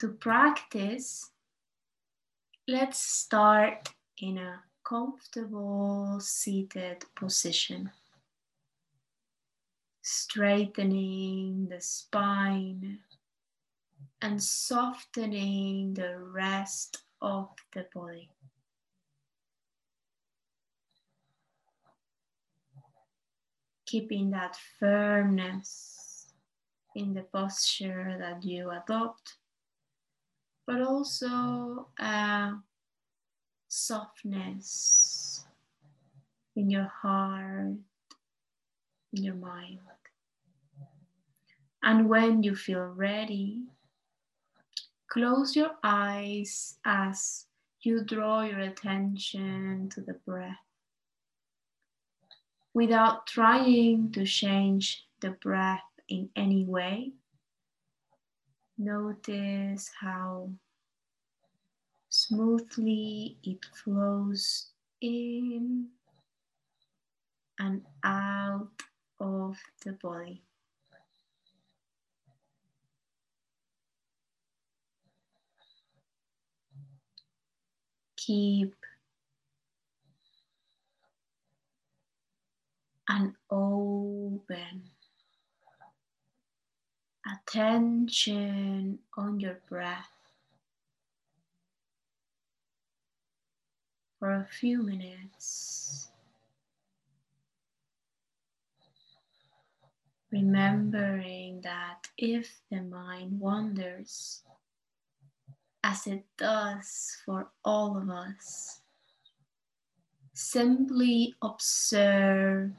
To practice, let's start in a comfortable seated position, straightening the spine and softening the rest of the body. Keeping that firmness in the posture that you adopt, but also a softness in your heart, in your mind. And when you feel ready, Close your eyes as you draw your attention to the breath without trying to change the breath in any way. Notice how smoothly it flows in and out of the body. keep an open attention on your breath for a few minutes. Remembering that if the mind wanders, as it does for all of us. Simply observe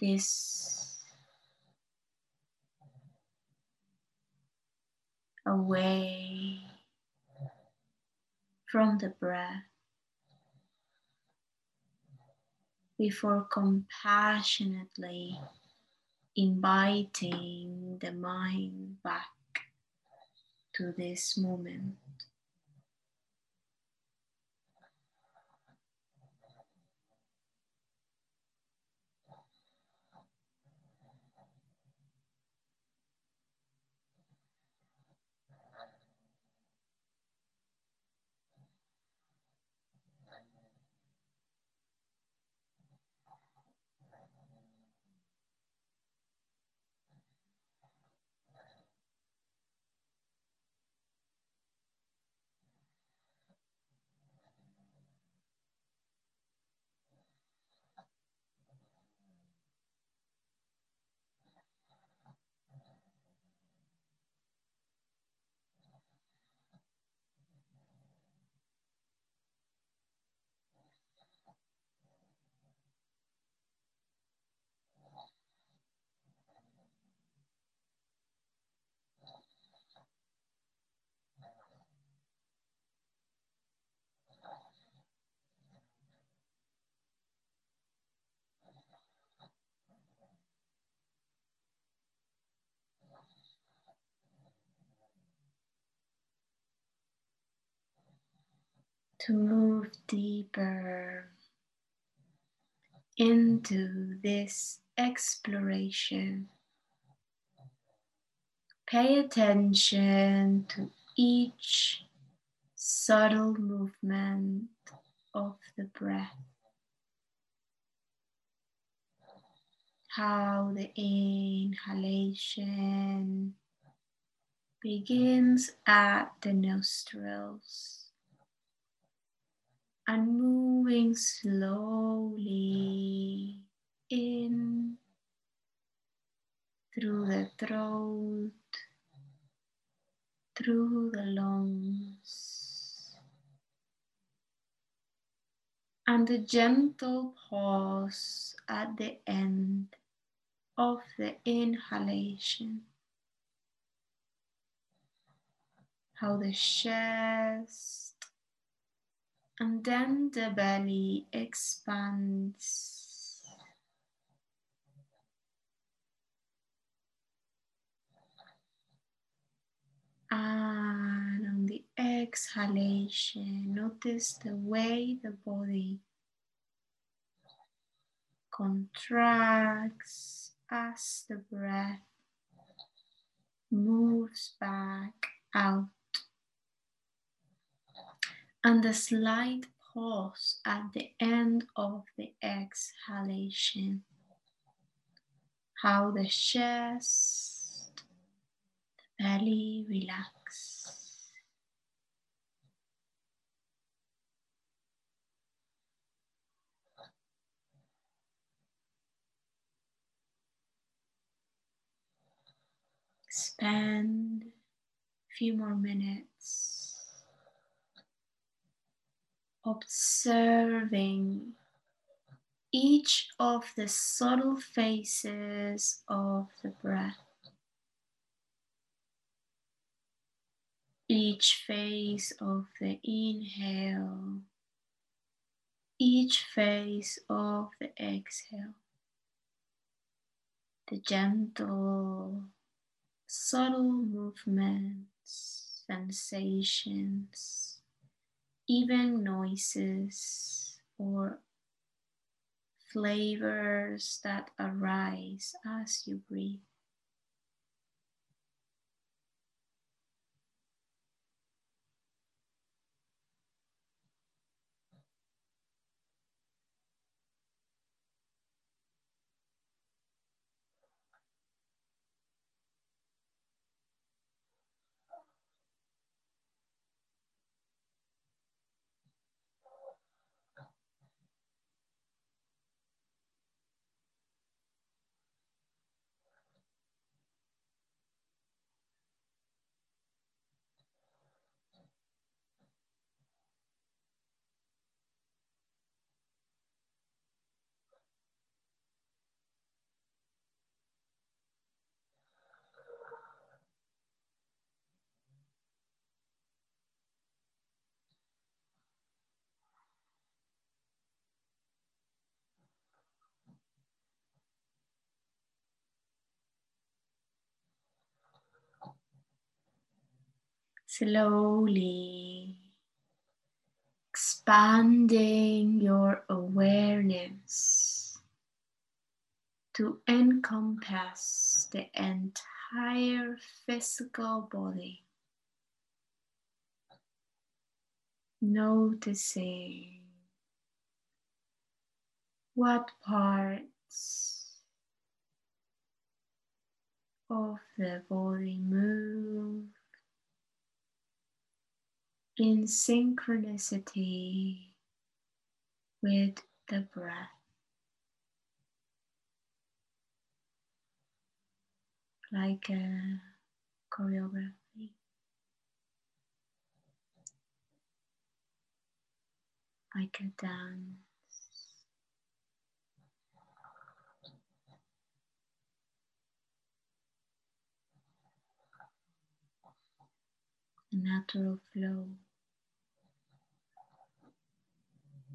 this away from the breath before compassionately inviting the mind back to this moment. To move deeper into this exploration. Pay attention to each subtle movement of the breath. How the inhalation begins at the nostrils and moving slowly in through the throat, through the lungs, and a gentle pause at the end of the inhalation. How the chest and then the belly expands. And on the exhalation, notice the way the body contracts as the breath moves back out. And a slight pause at the end of the exhalation. How the chest, the belly relax. Spend a few more minutes observing each of the subtle phases of the breath. Each phase of the inhale, each phase of the exhale, the gentle subtle movements, sensations, even noises or flavors that arise as you breathe. Slowly expanding your awareness to encompass the entire physical body. Noticing what parts of the body move in synchronicity with the breath. Like a choreography. Like a dance. A natural flow.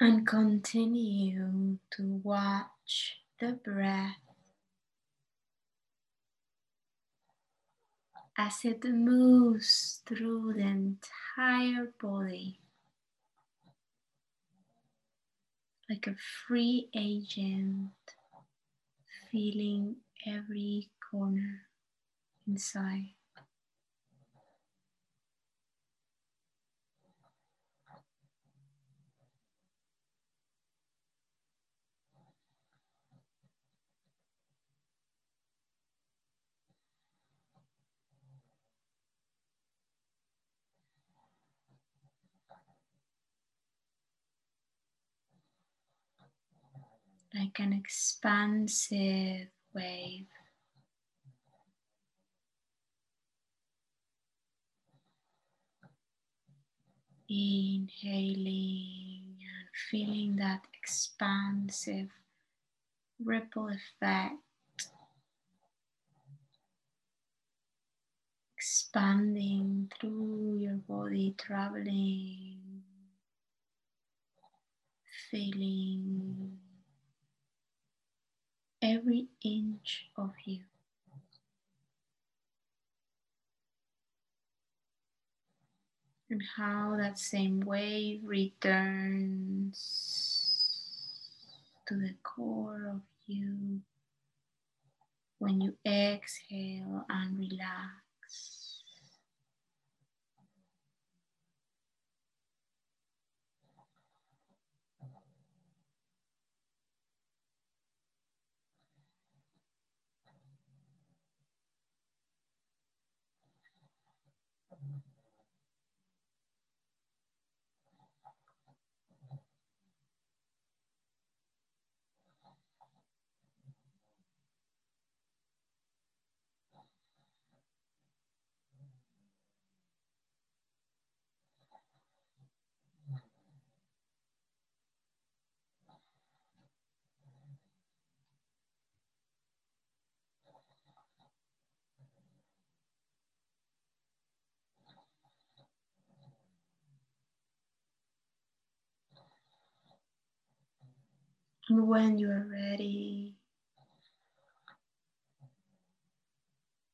And continue to watch the breath as it moves through the entire body like a free agent, feeling every corner inside. like an expansive wave. Inhaling and feeling that expansive ripple effect expanding through your body, traveling, feeling every inch of you. And how that same wave returns to the core of you when you exhale and relax. When you are ready,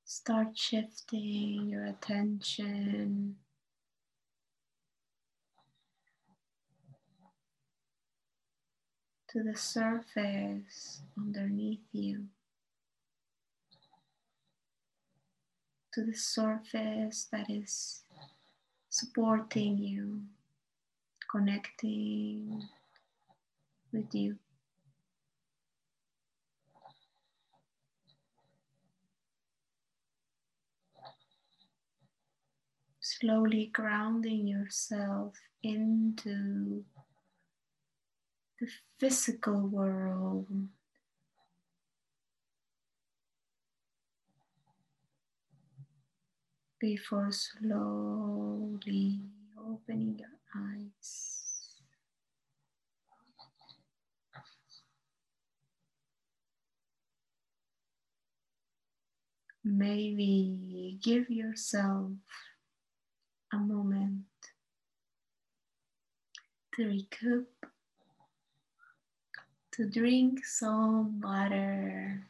start shifting your attention to the surface underneath you, to the surface that is supporting you, connecting with you. Slowly grounding yourself into the physical world. Before slowly opening your eyes. Maybe give yourself a moment to recoup, to drink some water,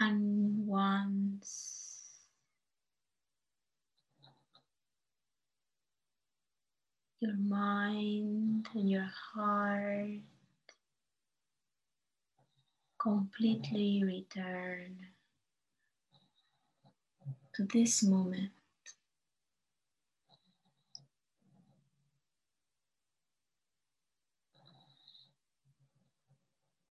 and once your mind and your heart completely return to this moment.